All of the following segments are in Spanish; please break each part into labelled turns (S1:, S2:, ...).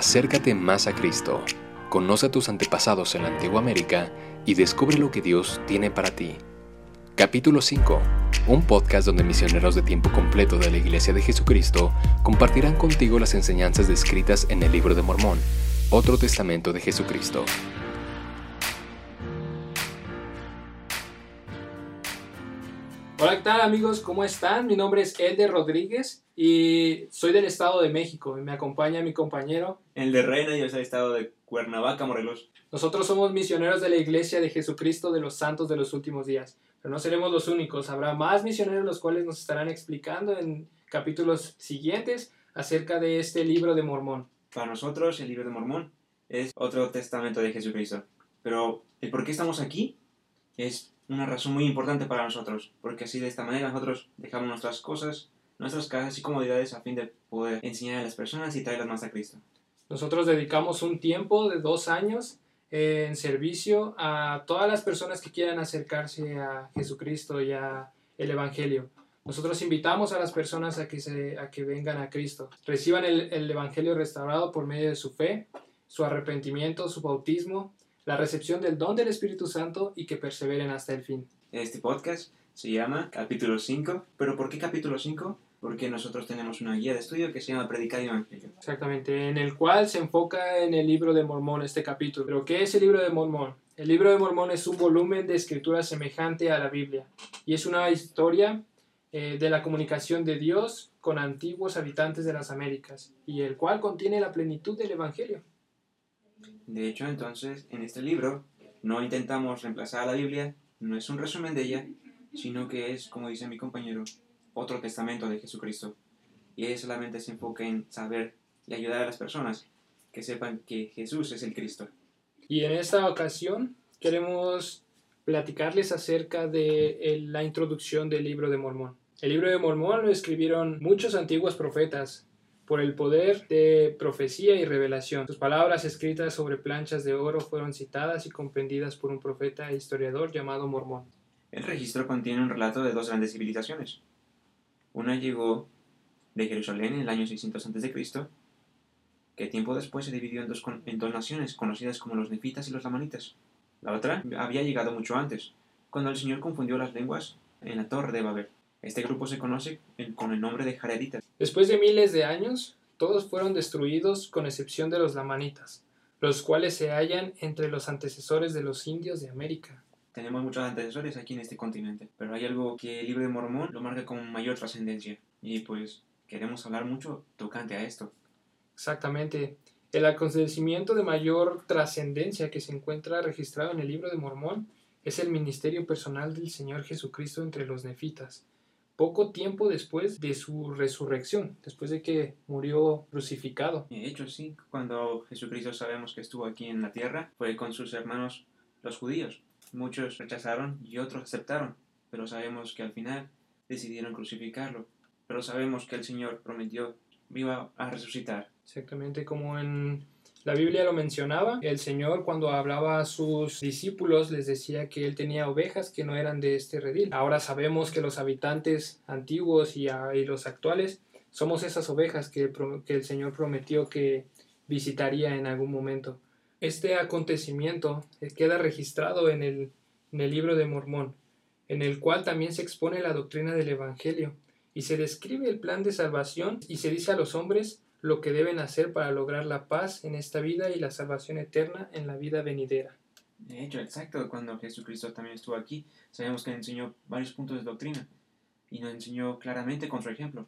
S1: Acércate más a Cristo, conoce a tus antepasados en la antigua América y descubre lo que Dios tiene para ti. Capítulo 5. Un podcast donde misioneros de tiempo completo de la Iglesia de Jesucristo compartirán contigo las enseñanzas descritas en el libro de Mormón, otro testamento de Jesucristo.
S2: Hola, ¿qué tal amigos? ¿Cómo están? Mi nombre es Elder Rodríguez y soy del Estado de México y me acompaña mi compañero.
S3: El de Reina, yo soy del Estado de Cuernavaca, Morelos.
S2: Nosotros somos misioneros de la Iglesia de Jesucristo de los Santos de los Últimos Días, pero no seremos los únicos. Habrá más misioneros los cuales nos estarán explicando en capítulos siguientes acerca de este libro de Mormón.
S3: Para nosotros, el libro de Mormón es otro testamento de Jesucristo. Pero el por qué estamos aquí es una razón muy importante para nosotros, porque así de esta manera nosotros dejamos nuestras cosas, nuestras casas y comodidades a fin de poder enseñar a las personas y traerlas más a Cristo.
S2: Nosotros dedicamos un tiempo de dos años en servicio a todas las personas que quieran acercarse a Jesucristo y a el Evangelio. Nosotros invitamos a las personas a que, se, a que vengan a Cristo, reciban el, el Evangelio restaurado por medio de su fe, su arrepentimiento, su bautismo la recepción del don del Espíritu Santo y que perseveren hasta el fin.
S3: Este podcast se llama Capítulo 5, pero ¿por qué capítulo 5? Porque nosotros tenemos una guía de estudio que se llama Predicar el Evangelio.
S2: Exactamente, en el cual se enfoca en el libro de Mormón este capítulo. ¿Pero qué es el libro de Mormón? El libro de Mormón es un volumen de escritura semejante a la Biblia y es una historia eh, de la comunicación de Dios con antiguos habitantes de las Américas y el cual contiene la plenitud del Evangelio.
S3: De hecho, entonces, en este libro no intentamos reemplazar a la Biblia, no es un resumen de ella, sino que es, como dice mi compañero, otro testamento de Jesucristo. Y él solamente se enfoca en saber y ayudar a las personas que sepan que Jesús es el Cristo.
S2: Y en esta ocasión queremos platicarles acerca de la introducción del libro de Mormón. El libro de Mormón lo escribieron muchos antiguos profetas, por el poder de profecía y revelación. Sus palabras escritas sobre planchas de oro fueron citadas y comprendidas por un profeta e historiador llamado Mormón.
S3: El registro contiene un relato de dos grandes civilizaciones. Una llegó de Jerusalén en el año 600 a.C., que tiempo después se dividió en dos, naciones conocidas como los nefitas y los lamanitas. La otra había llegado mucho antes, cuando el Señor confundió las lenguas en la torre de Babel. Este grupo se conoce con el nombre de Jareditas.
S2: Después de miles de años, todos fueron destruidos con excepción de los lamanitas, los cuales se hallan entre los antecesores de los indios de América.
S3: Tenemos muchos antecesores aquí en este continente, pero hay algo que el libro de Mormón lo marca con mayor trascendencia, y pues queremos hablar mucho tocante a esto.
S2: Exactamente. El acontecimiento de mayor trascendencia que se encuentra registrado en el libro de Mormón es el ministerio personal del Señor Jesucristo entre los nefitas, poco tiempo después de su resurrección, después de que murió crucificado.
S3: De hecho, sí, cuando Jesucristo sabemos que estuvo aquí en la tierra, fue con sus hermanos los judíos. Muchos rechazaron y otros aceptaron, pero sabemos que al final decidieron crucificarlo. Pero sabemos que el Señor prometió viva a resucitar.
S2: Exactamente como en la Biblia lo mencionaba, el Señor cuando hablaba a sus discípulos les decía que él tenía ovejas que no eran de este redil. Ahora sabemos que los habitantes antiguos y, los actuales somos esas ovejas que, el Señor prometió que visitaría en algún momento. Este acontecimiento queda registrado en el libro de Mormón, en el cual también se expone la doctrina del Evangelio y se describe el plan de salvación y se dice a los hombres lo que deben hacer para lograr la paz en esta vida y la salvación eterna en la vida venidera.
S3: De hecho, exacto, cuando Jesucristo también estuvo aquí, sabemos que enseñó varios puntos de doctrina y nos enseñó claramente con su ejemplo.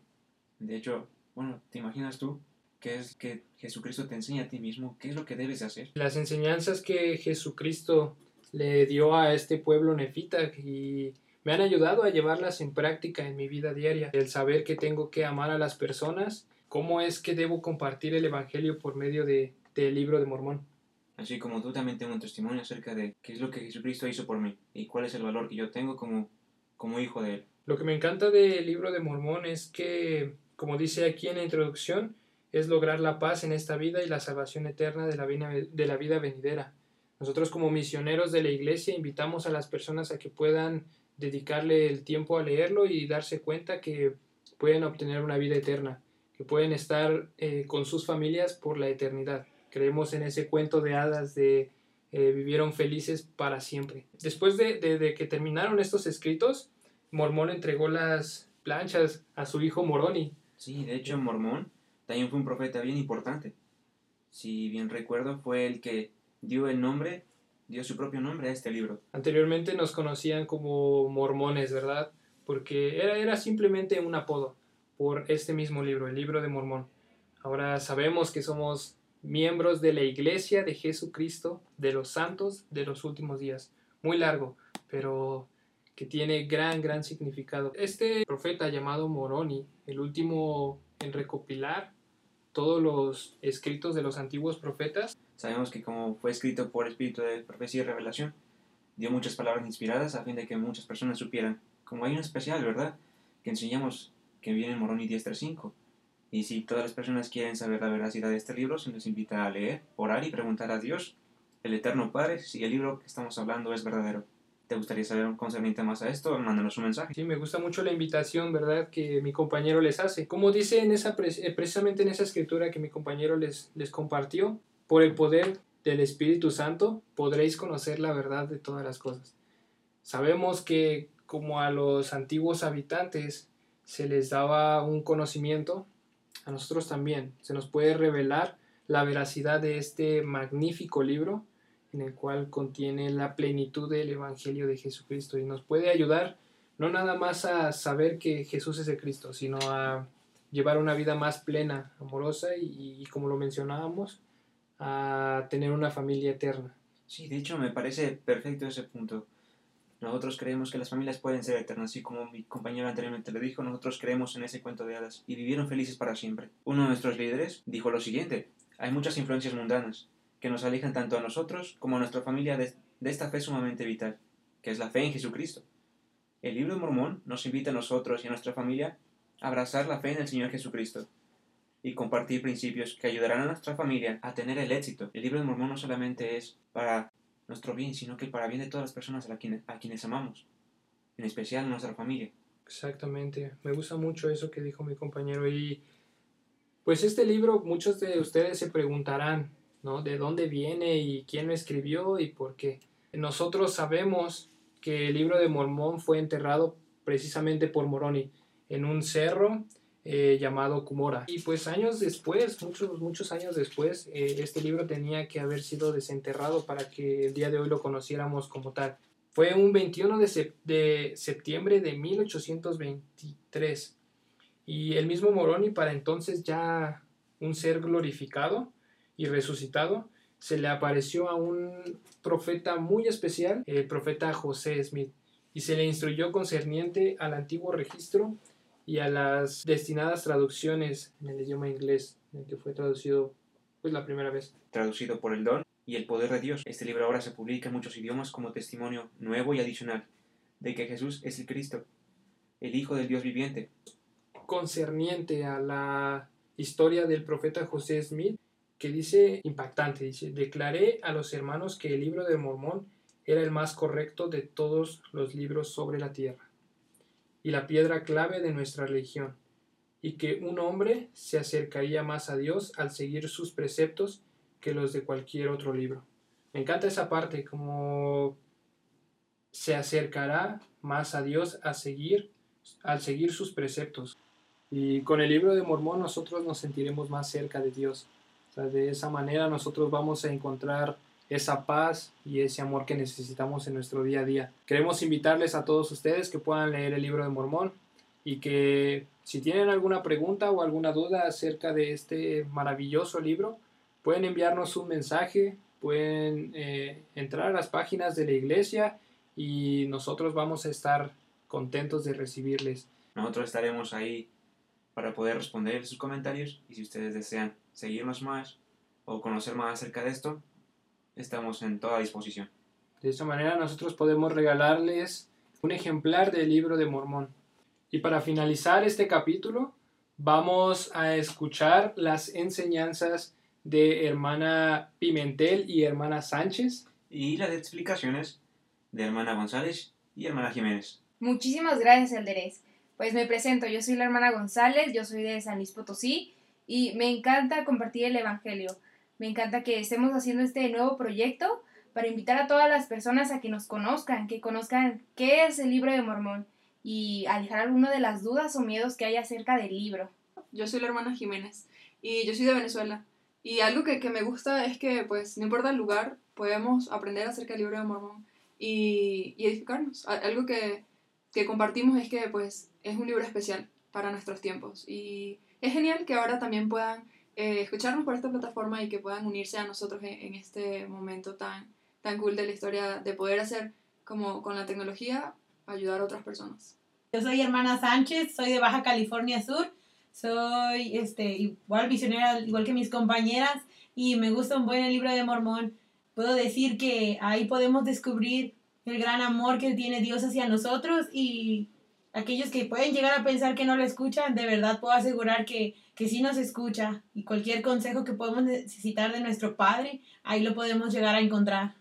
S3: De hecho, bueno, ¿te imaginas tú qué es que Jesucristo te enseña a ti mismo? ¿Qué es lo que debes hacer?
S2: Las enseñanzas que Jesucristo le dio a este pueblo nefita y me han ayudado a llevarlas en práctica en mi vida diaria. El saber que tengo que amar a las personas cómo es que debo compartir el Evangelio por medio de, del libro de Mormón.
S3: Así como tú también tengo un testimonio acerca de qué es lo que Jesucristo hizo por mí y cuál es el valor que yo tengo como, como hijo de Él.
S2: Lo que me encanta del libro de Mormón es que, como dice aquí en la introducción, es lograr la paz en esta vida y la salvación eterna de la vida, de la vida venidera. Nosotros como misioneros de la iglesia invitamos a las personas a que puedan dedicarle el tiempo a leerlo y darse cuenta que pueden obtener una vida eterna que pueden estar eh, con sus familias por la eternidad. Creemos en ese cuento de hadas de eh, vivieron felices para siempre. Después de, de, que terminaron estos escritos, Mormón entregó las planchas a su hijo Moroni.
S3: Sí, de hecho Mormón también fue un profeta bien importante. Si bien recuerdo, fue el que dio el nombre, dio su propio nombre a este libro.
S2: Anteriormente nos conocían como mormones, ¿verdad? Porque era, era simplemente un apodo por este mismo libro, el libro de Mormón. Ahora sabemos que somos miembros de la iglesia de Jesucristo, de los santos de los últimos días. Muy largo, pero que tiene gran, gran significado. Este profeta llamado Moroni, el último en recopilar todos los escritos de los antiguos profetas.
S3: Sabemos que como fue escrito por espíritu de profecía y revelación, dio muchas palabras inspiradas a fin de que muchas personas supieran. Como hay un especial, ¿verdad? Que enseñamos que viene en Moroni 10.3.5. Y si todas las personas quieren saber la veracidad de este libro, se les invita a leer, orar y preguntar a Dios, el Eterno Padre, si el libro que estamos hablando es verdadero. ¿Te gustaría saber un concerniente más a esto? Mándanos un mensaje.
S2: Sí, me gusta mucho la invitación, ¿verdad?, que mi compañero les hace. Como dice en esa, eh, precisamente en esa escritura que mi compañero les, les compartió, por el poder del Espíritu Santo podréis conocer la verdad de todas las cosas. Sabemos que como a los antiguos habitantes se les daba un conocimiento, a nosotros también se nos puede revelar la veracidad de este magnífico libro en el cual contiene la plenitud del Evangelio de Jesucristo y nos puede ayudar no nada más a saber que Jesús es el Cristo, sino a llevar una vida más plena, amorosa y, como lo mencionábamos, a tener una familia eterna.
S3: Sí, de hecho me parece perfecto ese punto. Nosotros creemos que las familias pueden ser eternas, así como mi compañero anteriormente le dijo, nosotros creemos en ese cuento de hadas y vivieron felices para siempre. Uno de nuestros líderes dijo lo siguiente, hay muchas influencias mundanas que nos alejan tanto a nosotros como a nuestra familia de, esta fe sumamente vital, que es la fe en Jesucristo. El libro de Mormón nos invita a nosotros y a nuestra familia a abrazar la fe en el Señor Jesucristo y compartir principios que ayudarán a nuestra familia a tener el éxito. El libro de Mormón no solamente es para nuestro bien, sino que para bien de todas las personas a, quienes, a quienes amamos, en especial nuestra familia.
S2: Exactamente, me gusta mucho eso que dijo mi compañero y pues este libro muchos de ustedes se preguntarán, ¿no? ¿De dónde viene y quién lo escribió y por qué? Nosotros sabemos que el libro de Mormón fue enterrado precisamente por Moroni en un cerro eh, llamado Kumora. Y pues años después, muchos, muchos años después, eh, este libro tenía que haber sido desenterrado para que el día de hoy lo conociéramos como tal. Fue un 21 de, de septiembre de 1823. Y el mismo Moroni, para entonces ya un ser glorificado y resucitado, se le apareció a un profeta muy especial, el profeta José Smith, y se le instruyó concerniente al antiguo registro y a las destinadas traducciones en el idioma inglés, en el que fue traducido pues la primera vez.
S3: Traducido por el don y el poder de Dios. Este libro ahora se publica en muchos idiomas como testimonio nuevo y adicional de que Jesús es el Cristo, el Hijo del Dios viviente.
S2: Concerniente a la historia del profeta José Smith, que dice impactante, dice, declaré a los hermanos que el libro de Mormón era el más correcto de todos los libros sobre la tierra y la piedra clave de nuestra religión, y que un hombre se acercaría más a Dios al seguir sus preceptos que los de cualquier otro libro. Me encanta esa parte, como se acercará más a Dios a seguir, al seguir sus preceptos. Y con el libro de Mormón nosotros nos sentiremos más cerca de Dios. de esa manera nosotros vamos a encontrar esa paz y ese amor que necesitamos en nuestro día a día. Queremos invitarles a todos ustedes que puedan leer el libro de Mormón y que si tienen alguna pregunta o alguna duda acerca de este maravilloso libro, pueden enviarnos un mensaje, pueden eh, entrar a las páginas de la iglesia y nosotros vamos a estar contentos de recibirles.
S3: Nosotros estaremos ahí para poder responder sus comentarios y si ustedes desean seguirnos más o conocer más acerca de esto, estamos en toda disposición.
S2: De esta manera nosotros podemos regalarles un ejemplar del libro de Mormón. Y para finalizar este capítulo, vamos a escuchar las enseñanzas de hermana Pimentel y hermana Sánchez.
S3: Y las explicaciones de hermana González y hermana Jiménez.
S4: Muchísimas gracias, Alderés. Pues me presento, yo soy la hermana González, yo soy de San Luis Potosí y me encanta compartir el Evangelio. Me encanta que estemos haciendo este nuevo proyecto para invitar a todas las personas a que nos conozcan, que conozcan qué es el libro de Mormón y alejar alguna de las dudas o miedos que hay acerca del libro.
S5: Yo soy la hermana Jiménez y yo soy de Venezuela. Y algo que, que me gusta es que, pues, no importa el lugar, podemos aprender acerca del libro de Mormón y, y edificarnos. Algo que, que compartimos es que, pues, es un libro especial para nuestros tiempos. Y es genial que ahora también puedan eh, escucharnos por esta plataforma y que puedan unirse a nosotros en, en, este momento tan, tan cool de la historia de poder hacer como con la tecnología ayudar a otras personas.
S6: Yo soy hermana Sánchez, soy de Baja California Sur, soy este, igual visionera, igual que mis compañeras, y me gusta un buen libro de Mormón. Puedo decir que ahí podemos descubrir el gran amor que tiene Dios hacia nosotros y aquellos que pueden llegar a pensar que no lo escuchan, de verdad puedo asegurar que, que sí nos escucha y cualquier consejo que podemos necesitar de nuestro Padre, ahí lo podemos llegar a encontrar.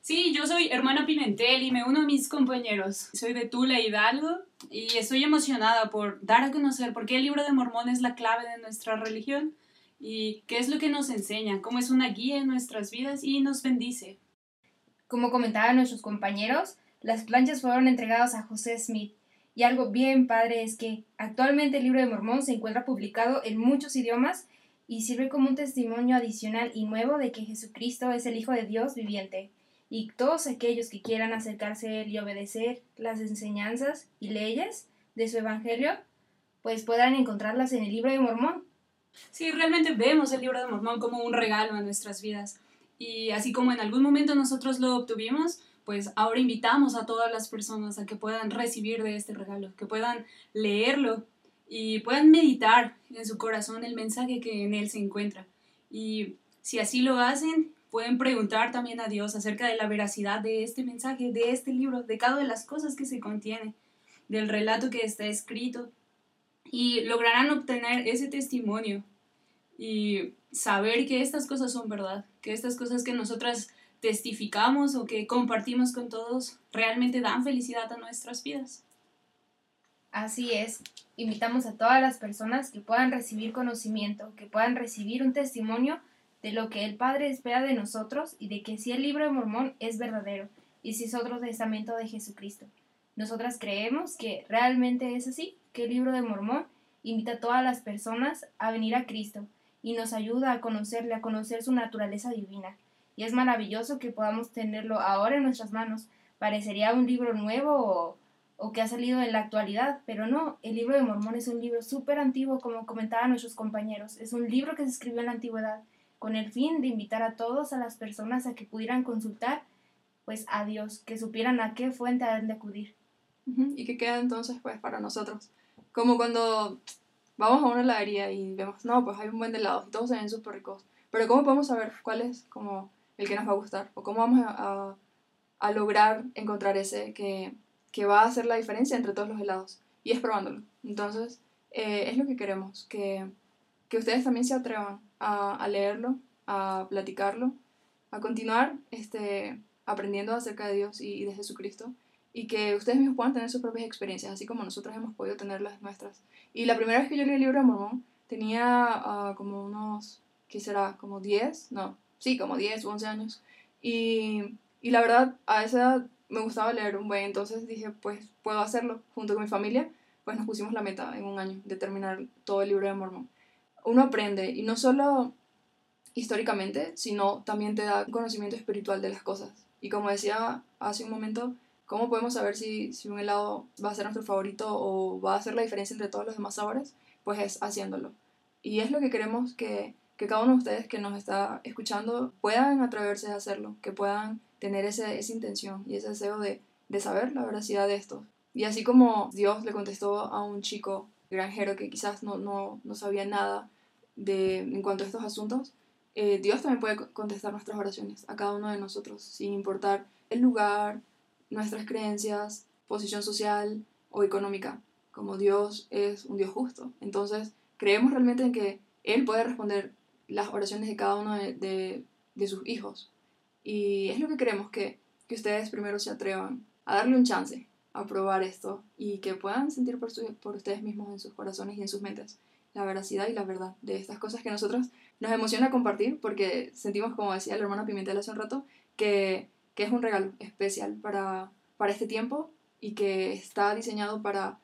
S7: Sí, yo soy hermana Pimentel y me uno a mis compañeros. Soy de Tula Hidalgo y estoy emocionada por dar a conocer por qué el libro de Mormón es la clave de nuestra religión y qué es lo que nos enseña, cómo es una guía en nuestras vidas y nos bendice.
S4: Como comentaban nuestros compañeros, las planchas fueron entregadas a José Smith. Y algo bien padre es que actualmente el libro de Mormón se encuentra publicado en muchos idiomas y sirve como un testimonio adicional y nuevo de que Jesucristo es el Hijo de Dios viviente y todos aquellos que quieran acercarse a él y obedecer las enseñanzas y leyes de su evangelio, pues podrán encontrarlas en el libro de Mormón.
S7: Sí, realmente vemos el libro de Mormón como un regalo en nuestras vidas. Y así como en algún momento nosotros lo obtuvimos, pues ahora invitamos a todas las personas a que puedan recibir de este regalo, que puedan leerlo y puedan meditar en su corazón el mensaje que en él se encuentra. Y si así lo hacen, pueden preguntar también a Dios acerca de la veracidad de este mensaje, de este libro, de cada de las cosas que se contiene, del relato que está escrito, y lograrán obtener ese testimonio y saber que estas cosas son verdad, que estas cosas que nosotras testificamos o que compartimos con todos realmente dan felicidad a nuestras vidas.
S4: Así es, invitamos a todas las personas que puedan recibir conocimiento, que puedan recibir un testimonio de lo que el Padre espera de nosotros y de que si el libro de Mormón es verdadero y si es otro testamento de Jesucristo. Nosotras creemos que realmente es así, que el libro de Mormón invita a todas las personas a venir a Cristo y nos ayuda a conocerle, a conocer su naturaleza divina. Y es maravilloso que podamos tenerlo ahora en nuestras manos. Parecería un libro nuevo o, que ha salido en la actualidad, pero no, el libro de Mormón es un libro súper antiguo, como comentaban nuestros compañeros. Es un libro que se escribió en la antigüedad con el fin de invitar a todos a las personas a que pudieran consultar pues a Dios, que supieran a qué fuente han de acudir.
S5: Y que queda entonces pues para nosotros. Como cuando vamos a una heladería y vemos, no, pues hay un buen de helados y todos se ven súper ricos. Pero ¿cómo podemos saber cuál es como el que nos va a gustar? ¿O cómo vamos a, a, lograr encontrar ese que, que, va a hacer la diferencia entre todos los helados? Y es probándolo. Entonces, eh, es lo que queremos, que, que ustedes también se atrevan a, leerlo, a platicarlo, a continuar este, aprendiendo acerca de Dios y, de Jesucristo y que ustedes mismos puedan tener sus propias experiencias, así como nosotros hemos podido tener las nuestras. Y la primera vez que yo leí el libro de Mormón tenía ah, como unos, ¿qué será? Como 10, no, sí, como 10 o 11 años. Y, y la verdad, a esa edad me gustaba leer un buen, entonces dije, pues puedo hacerlo junto con mi familia. Pues nos pusimos la meta en un año de terminar todo el libro de Mormón uno aprende y no solo históricamente, sino también te da conocimiento espiritual de las cosas. Y como decía hace un momento, ¿cómo podemos saber si, si un helado va a ser nuestro favorito o va a hacer la diferencia entre todos los demás sabores? Pues es haciéndolo. Y es lo que queremos que, que cada uno de ustedes que nos está escuchando puedan atreverse a hacerlo, que puedan tener ese, esa intención y ese deseo de, de saber la veracidad de esto. Y así como Dios le contestó a un chico granjero que quizás no, no, no sabía nada de, en cuanto a estos asuntos, eh, Dios también puede contestar nuestras oraciones a cada uno de nosotros, sin importar el lugar, nuestras creencias, posición social o económica, como Dios es un Dios justo. Entonces, creemos realmente en que Él puede responder las oraciones de cada uno de, de, sus hijos. Y es lo que queremos, que, que ustedes primero se atrevan a darle un chance a probar esto y que puedan sentir por, por ustedes mismos en sus corazones y en sus mentes la veracidad y la verdad de estas cosas que nosotros nos emociona compartir porque sentimos, como decía el hermano Pimentel hace un rato, que, que es un regalo especial para, para este tiempo y que está diseñado para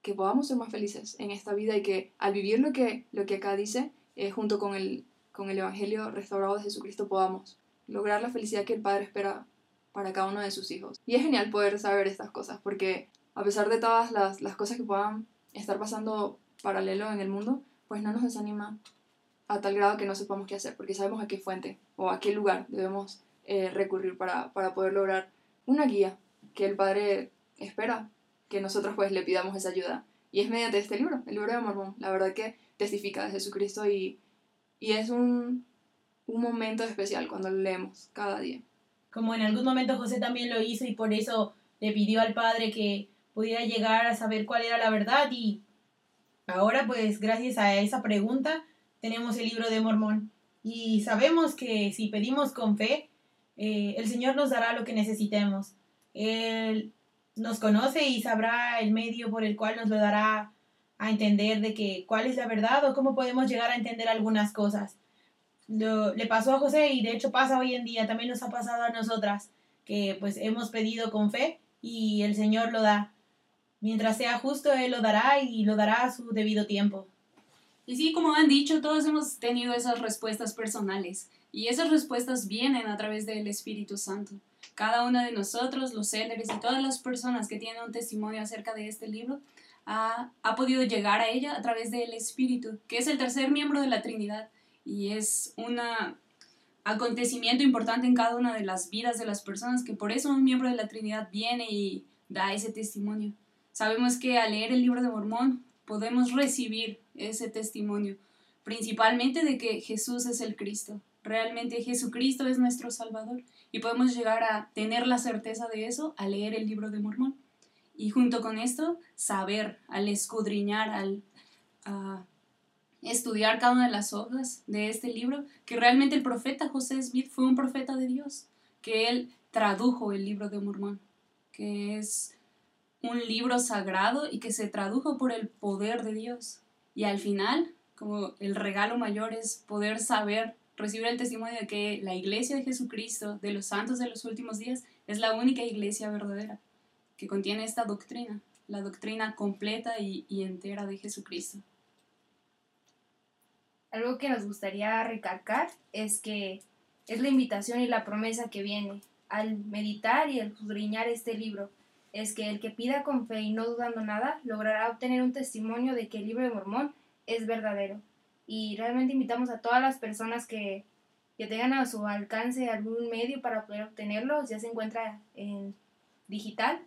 S5: que podamos ser más felices en esta vida y que al vivir lo que, lo que acá dice, eh, junto con el, con el Evangelio restaurado de Jesucristo, podamos lograr la felicidad que el Padre espera para cada uno de sus hijos. Y es genial poder saber estas cosas, porque a pesar de todas las, las cosas que puedan estar pasando paralelo en el mundo, pues no nos desanima a tal grado que no sepamos qué hacer, porque sabemos a qué fuente o a qué lugar debemos eh, recurrir para, para poder lograr una guía que el Padre espera que nosotros pues le pidamos esa ayuda. Y es mediante este libro, el libro de Mormón. La verdad que testifica de Jesucristo y, y es un, un momento especial cuando lo leemos cada día.
S6: Como en algún momento José también lo hizo y por eso le pidió al Padre que pudiera llegar a saber cuál era la verdad y ahora pues gracias a esa pregunta tenemos el libro de Mormón y sabemos que si pedimos con fe, eh, el Señor nos dará lo que necesitemos. Él nos conoce y sabrá el medio por el cual nos lo dará a entender de que cuál es la verdad o cómo podemos llegar a entender algunas cosas. Lo, le pasó a José y de hecho pasa hoy en día, también nos ha pasado a nosotras, que pues hemos pedido con fe y el Señor lo da. Mientras sea justo, Él lo dará y lo dará a su debido tiempo.
S7: Y sí, como han dicho, todos hemos tenido esas respuestas personales y esas respuestas vienen a través del Espíritu Santo. Cada uno de nosotros, los céleres y todas las personas que tienen un testimonio acerca de este libro, ha, ha podido llegar a ella a través del Espíritu, que es el tercer miembro de la Trinidad y es un acontecimiento importante en cada una de las vidas de las personas, que por eso un miembro de la Trinidad viene y da ese testimonio. Sabemos que al leer el libro de Mormón podemos recibir ese testimonio, principalmente de que Jesús es el Cristo. Realmente Jesucristo es nuestro Salvador y podemos llegar a tener la certeza de eso al leer el libro de Mormón. Y junto con esto, saber, al escudriñar, al estudiar cada una de las hojas de este libro, que realmente el profeta José Smith fue un profeta de Dios, que él tradujo el libro de Mormón, que es un libro sagrado y que se tradujo por el poder de Dios. Y al final, como el regalo mayor es poder saber, recibir el testimonio de que la iglesia de Jesucristo, de los santos de los últimos días, es la única iglesia verdadera que contiene esta doctrina, la doctrina completa y, y entera de Jesucristo.
S4: Algo que nos gustaría recalcar es que es la invitación y la promesa que viene al meditar y al escudriñar este libro. Es que el que pida con fe y no dudando nada logrará obtener un testimonio de que el libro de Mormón es verdadero. Y realmente invitamos a todas las personas que, que tengan a su alcance algún medio para poder obtenerlo, ya se encuentra en digital,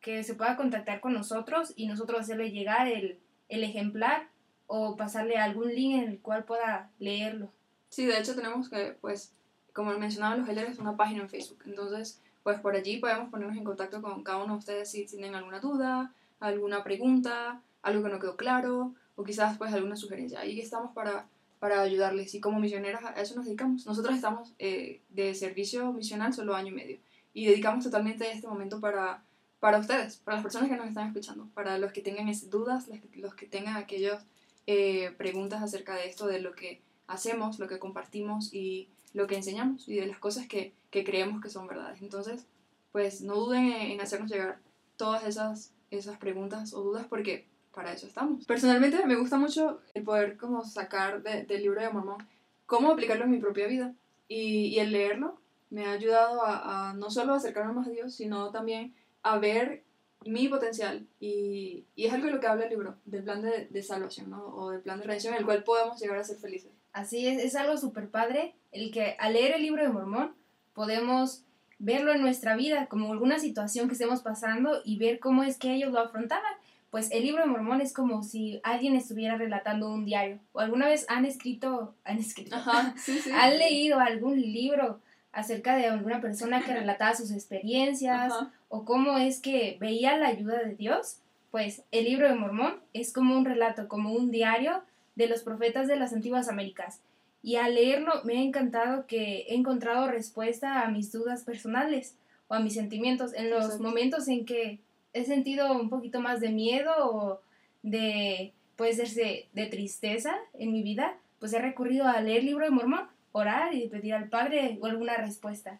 S4: que se pueda contactar con nosotros y nosotros hacerle llegar el, el ejemplar o pasarle algún link en el cual pueda leerlo.
S5: Sí, de hecho tenemos que, pues, como mencionaban los es una página en Facebook. Entonces, pues por allí podemos ponernos en contacto con cada uno de ustedes si tienen alguna duda, alguna pregunta, algo que no quedó claro, o quizás pues alguna sugerencia. Ahí estamos para, para ayudarles y como misioneras a eso nos dedicamos. Nosotros estamos eh, de servicio misional solo año y medio y dedicamos totalmente este momento para, para ustedes, para las personas que nos están escuchando, para los que tengan dudas, los que, tengan aquellos eh, preguntas acerca de esto, de lo que hacemos, lo que compartimos y lo que enseñamos y de las cosas que, que creemos que son verdades. Entonces, pues no duden en hacernos llegar todas esas, esas preguntas o dudas porque para eso estamos. Personalmente me gusta mucho el poder como sacar del libro de Mormón cómo aplicarlo en mi propia vida y, el leerlo me ha ayudado a, no solo acercarme más a Dios, sino también a ver mi potencial y, es algo de lo que habla el libro, del plan de, de, salvación, ¿no? O del plan de redención en el cual podemos llegar a ser felices.
S4: Así es, es algo súper padre, el que al leer el libro de Mormón podemos verlo en nuestra vida, como alguna situación que estemos pasando y ver cómo es que ellos lo afrontaban. Pues el libro de Mormón es como si alguien estuviera relatando un diario. ¿O alguna vez han escrito, han escrito,
S5: Ajá, sí, sí.
S4: han leído algún libro acerca de alguna persona que relataba sus experiencias
S5: Ajá.
S4: o cómo es que veía la ayuda de Dios, pues el libro de Mormón es como un relato, como un diario de los profetas de las antiguas Américas. Y al leerlo me ha encantado que he encontrado respuesta a mis dudas personales o a mis sentimientos en los
S5: Exacto.
S4: momentos en que he sentido un poquito más de miedo o de puede ser de, de tristeza en mi vida, pues he recurrido a leer libro de Mormón, orar y pedir al Padre alguna respuesta.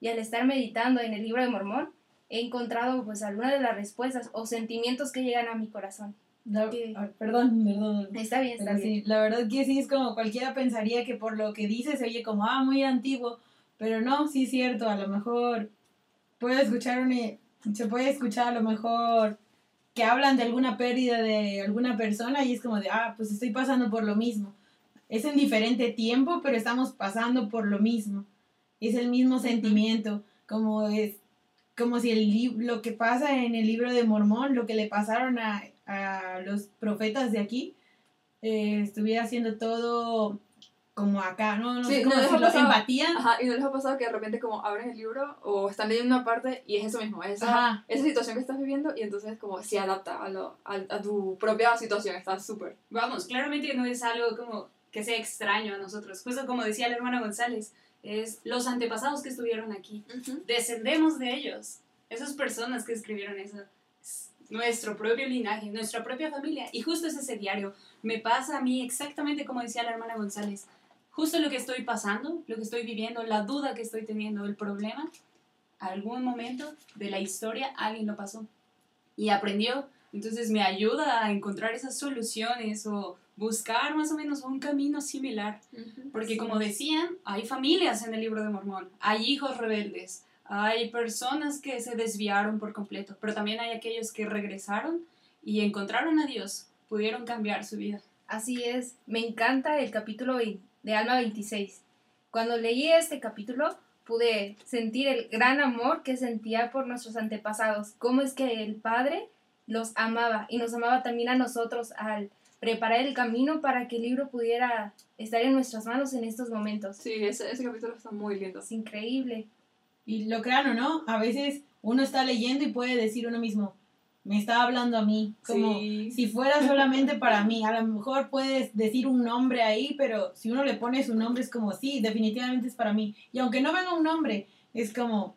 S4: Y al estar meditando en el libro de Mormón, he encontrado pues algunas de las respuestas o sentimientos que llegan a mi corazón.
S6: La- ah, perdón, perdón.
S4: Está bien, está bien.
S6: sí, la verdad que sí es como cualquiera pensaría que por lo que dice se oye como, ah, muy antiguo, pero no, sí es cierto, a lo mejor puede escuchar un- se puede escuchar a lo mejor que hablan de alguna pérdida de alguna persona y es como de, ah, pues estoy pasando por lo mismo. Es en diferente tiempo, pero estamos pasando por lo mismo. Es el mismo sentimiento, como es como si el lo que pasa en el libro de Mormón, lo que le pasaron a, a los profetas de aquí, eh, estuviera haciendo todo como acá, ¿no? No
S5: Sí,
S6: sé cómo
S5: no, les ha
S6: decirlo,
S5: pasado-
S6: empatía.
S5: Ajá, y no les ha pasado que de repente como abren el libro o están leyendo una parte y es eso mismo, es esa, esa situación que estás viviendo y entonces como se adapta a, lo, a, a tu propia situación, está súper.
S7: Vamos, claramente no es algo como que sea extraño a nosotros. Justo como decía la hermana González, es los antepasados que estuvieron aquí. Descendemos de ellos. Esas personas que escribieron eso. es Nuestro propio linaje, nuestra propia familia. Y justo es ese diario. Me pasa a mí exactamente como decía la hermana González. Justo lo que estoy pasando, lo que estoy viviendo, la duda que estoy teniendo, el problema, algún momento de la historia alguien lo pasó y aprendió. Entonces me ayuda a encontrar esas soluciones o buscar más o menos un camino similar. Porque como decían, hay familias en el libro de Mormón, hay hijos rebeldes, hay personas que se desviaron por completo, pero también hay aquellos que regresaron y encontraron a Dios, pudieron cambiar su vida.
S4: Así es, me encanta el capítulo de Alma 26. Cuando leí este capítulo pude sentir el gran amor que sentía por nuestros antepasados, cómo es que el Padre los amaba y nos amaba también a nosotros al preparar el camino para que el libro pudiera estar en nuestras manos en estos momentos.
S5: Sí, ese, ese capítulo está muy lindo.
S4: Es increíble.
S6: Y lo crean o no, a veces uno está leyendo y puede decir uno mismo, me está hablando a mí, como
S5: Sí.
S6: si fuera solamente para mí. A lo mejor puedes decir un nombre ahí, pero si uno le pone su nombre es como, sí, definitivamente es para mí. Y aunque no venga un nombre, es como...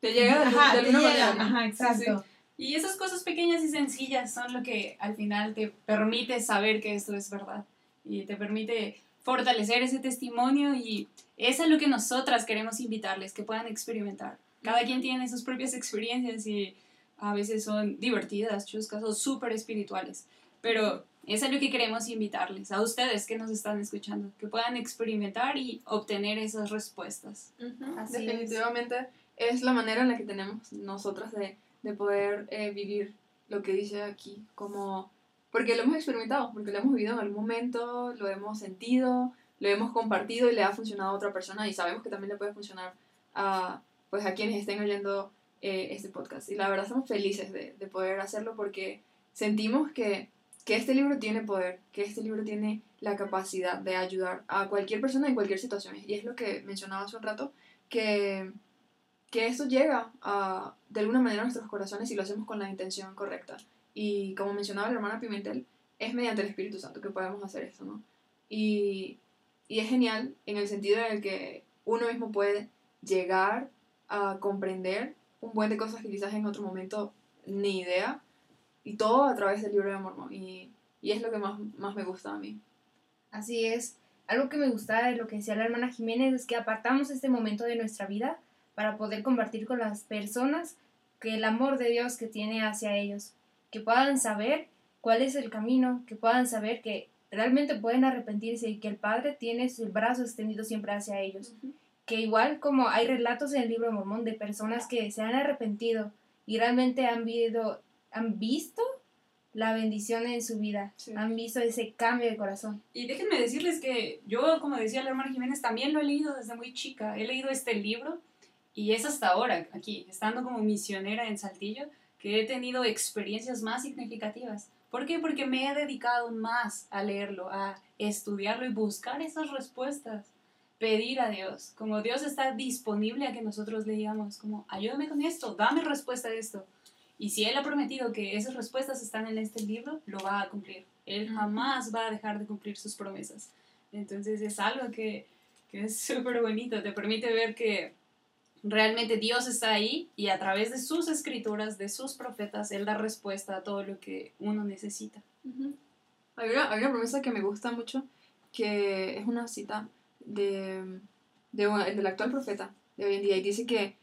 S5: Te llega de,
S6: Ajá,
S5: de
S6: te
S5: alguna
S6: llega,
S5: manera. ¿no?
S6: Ajá,
S5: Sí, sí.
S6: exacto.
S7: Y esas cosas pequeñas y sencillas son lo que al final te permite saber que esto es verdad y te permite fortalecer ese testimonio y es a lo que nosotras queremos invitarles, que puedan experimentar. Cada quien tiene sus propias experiencias y a veces son divertidas, chuscas o súper espirituales, pero es a lo que queremos invitarles, a ustedes que nos están escuchando, que puedan experimentar y obtener esas respuestas.
S4: Así es.
S5: Definitivamente es. la manera en la que tenemos nosotras de, de poder eh, vivir lo que dice aquí, como porque lo hemos experimentado, porque lo hemos vivido en algún momento, lo hemos sentido, lo hemos compartido y le ha funcionado a otra persona y sabemos que también le puede funcionar a, pues, a quienes estén oyendo eh, este podcast. Y la verdad estamos felices de, de poder hacerlo porque sentimos que, que este libro tiene poder, que este libro tiene la capacidad de ayudar a cualquier persona en cualquier situación. Y es lo que mencionaba hace un rato, que, que esto llega a, de alguna manera a nuestros corazones y lo hacemos con la intención correcta. Y como mencionaba la hermana Pimentel, es mediante el Espíritu Santo que podemos hacer esto, ¿no? Y, y es genial en el sentido en el que uno mismo puede llegar a comprender un buen de cosas que quizás en otro momento ni idea, y todo a través del libro de Mormón. Y, y es lo que más, más me gusta a mí.
S4: Así es. Algo que me gustaba de lo que decía la hermana Jiménez es que apartamos este momento de nuestra vida para poder compartir con las personas que el amor de Dios que tiene hacia ellos, que puedan saber cuál es el camino, que puedan saber que realmente pueden arrepentirse y que el Padre tiene su brazo extendido siempre hacia ellos. Que igual como hay relatos en el libro de Mormón de personas que se han arrepentido y realmente han, vivido, han visto la bendición en su vida,
S5: Sí.
S4: han visto ese cambio de corazón.
S7: Y déjenme decirles que yo, como decía la hermana Jiménez, también lo he leído desde muy chica. He leído este libro y es hasta ahora, aquí, estando como misionera en Saltillo, que he tenido experiencias más significativas. ¿Por qué? Porque me he dedicado más a leerlo, a estudiarlo y buscar esas respuestas. Pedir a Dios, como Dios está disponible a que nosotros le digamos, como, ayúdame con esto, dame respuesta a esto. Y si Él ha prometido que esas respuestas están en este libro, lo va a cumplir. Él jamás va a dejar de cumplir sus promesas. Entonces es algo que, que es súper bonito, te permite ver que realmente Dios está ahí y a través de sus escrituras, de sus profetas, Él da respuesta a todo lo que uno necesita.
S5: Hay una, hay una promesa que me gusta mucho, que es una cita de, de del actual profeta de hoy en día, y dice que,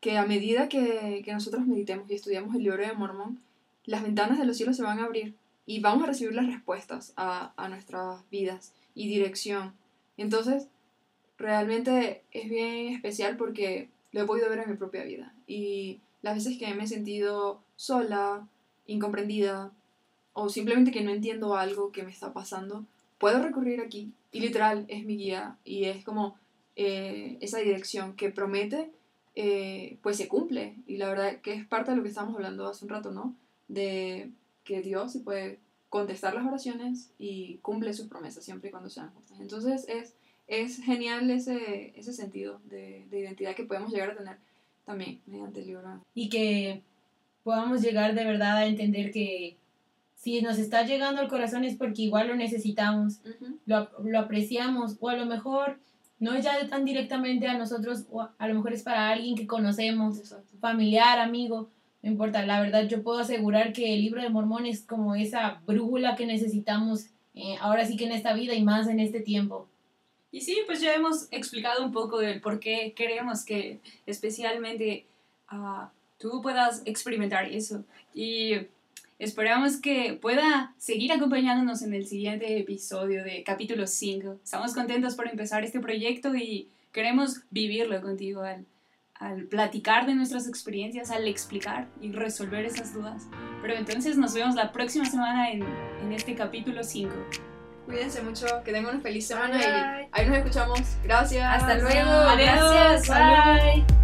S5: que a medida que, que nosotros meditemos y estudiamos el libro de Mormón, las ventanas de los cielos se van a abrir y vamos a recibir las respuestas a, a nuestras vidas y dirección. Entonces, realmente es bien especial porque lo he podido ver en mi propia vida. Y las veces que me he sentido sola, incomprendida, o simplemente que no entiendo algo que me está pasando, puedo recurrir aquí. Y literal es mi guía y es como eh, esa dirección que promete, eh, pues se cumple. Y la verdad que es parte de lo que estábamos hablando hace un rato, ¿no? De que Dios puede contestar las oraciones y cumple sus promesas siempre y cuando sean justas. Entonces es, es genial ese, ese sentido de, de identidad que podemos llegar a tener también mediante el libro.
S6: y que podamos llegar de verdad a entender que si nos está llegando al corazón es porque igual lo necesitamos, lo, lo apreciamos o a lo mejor no es ya tan directamente a nosotros o a, a lo mejor es para alguien que conocemos,
S5: Exacto.
S6: familiar, amigo, no importa, la verdad yo puedo asegurar que el libro de Mormón es como esa brújula que necesitamos eh, ahora sí que en esta vida y más en este tiempo.
S7: Y sí, pues ya hemos explicado un poco del por qué queremos que especialmente ah, tú puedas experimentar eso. Y esperamos que pueda seguir acompañándonos en el siguiente episodio de capítulo 5. Estamos contentos por empezar este proyecto y queremos vivirlo contigo al, al platicar de nuestras experiencias, al explicar y resolver esas dudas. Pero entonces nos vemos la próxima semana en, en este capítulo 5.
S5: Cuídense mucho, que tengan una feliz semana
S4: Bye.
S5: y ahí nos escuchamos. Gracias.
S4: Hasta luego.
S7: Adiós.
S4: Gracias.
S6: Salud.
S4: Bye.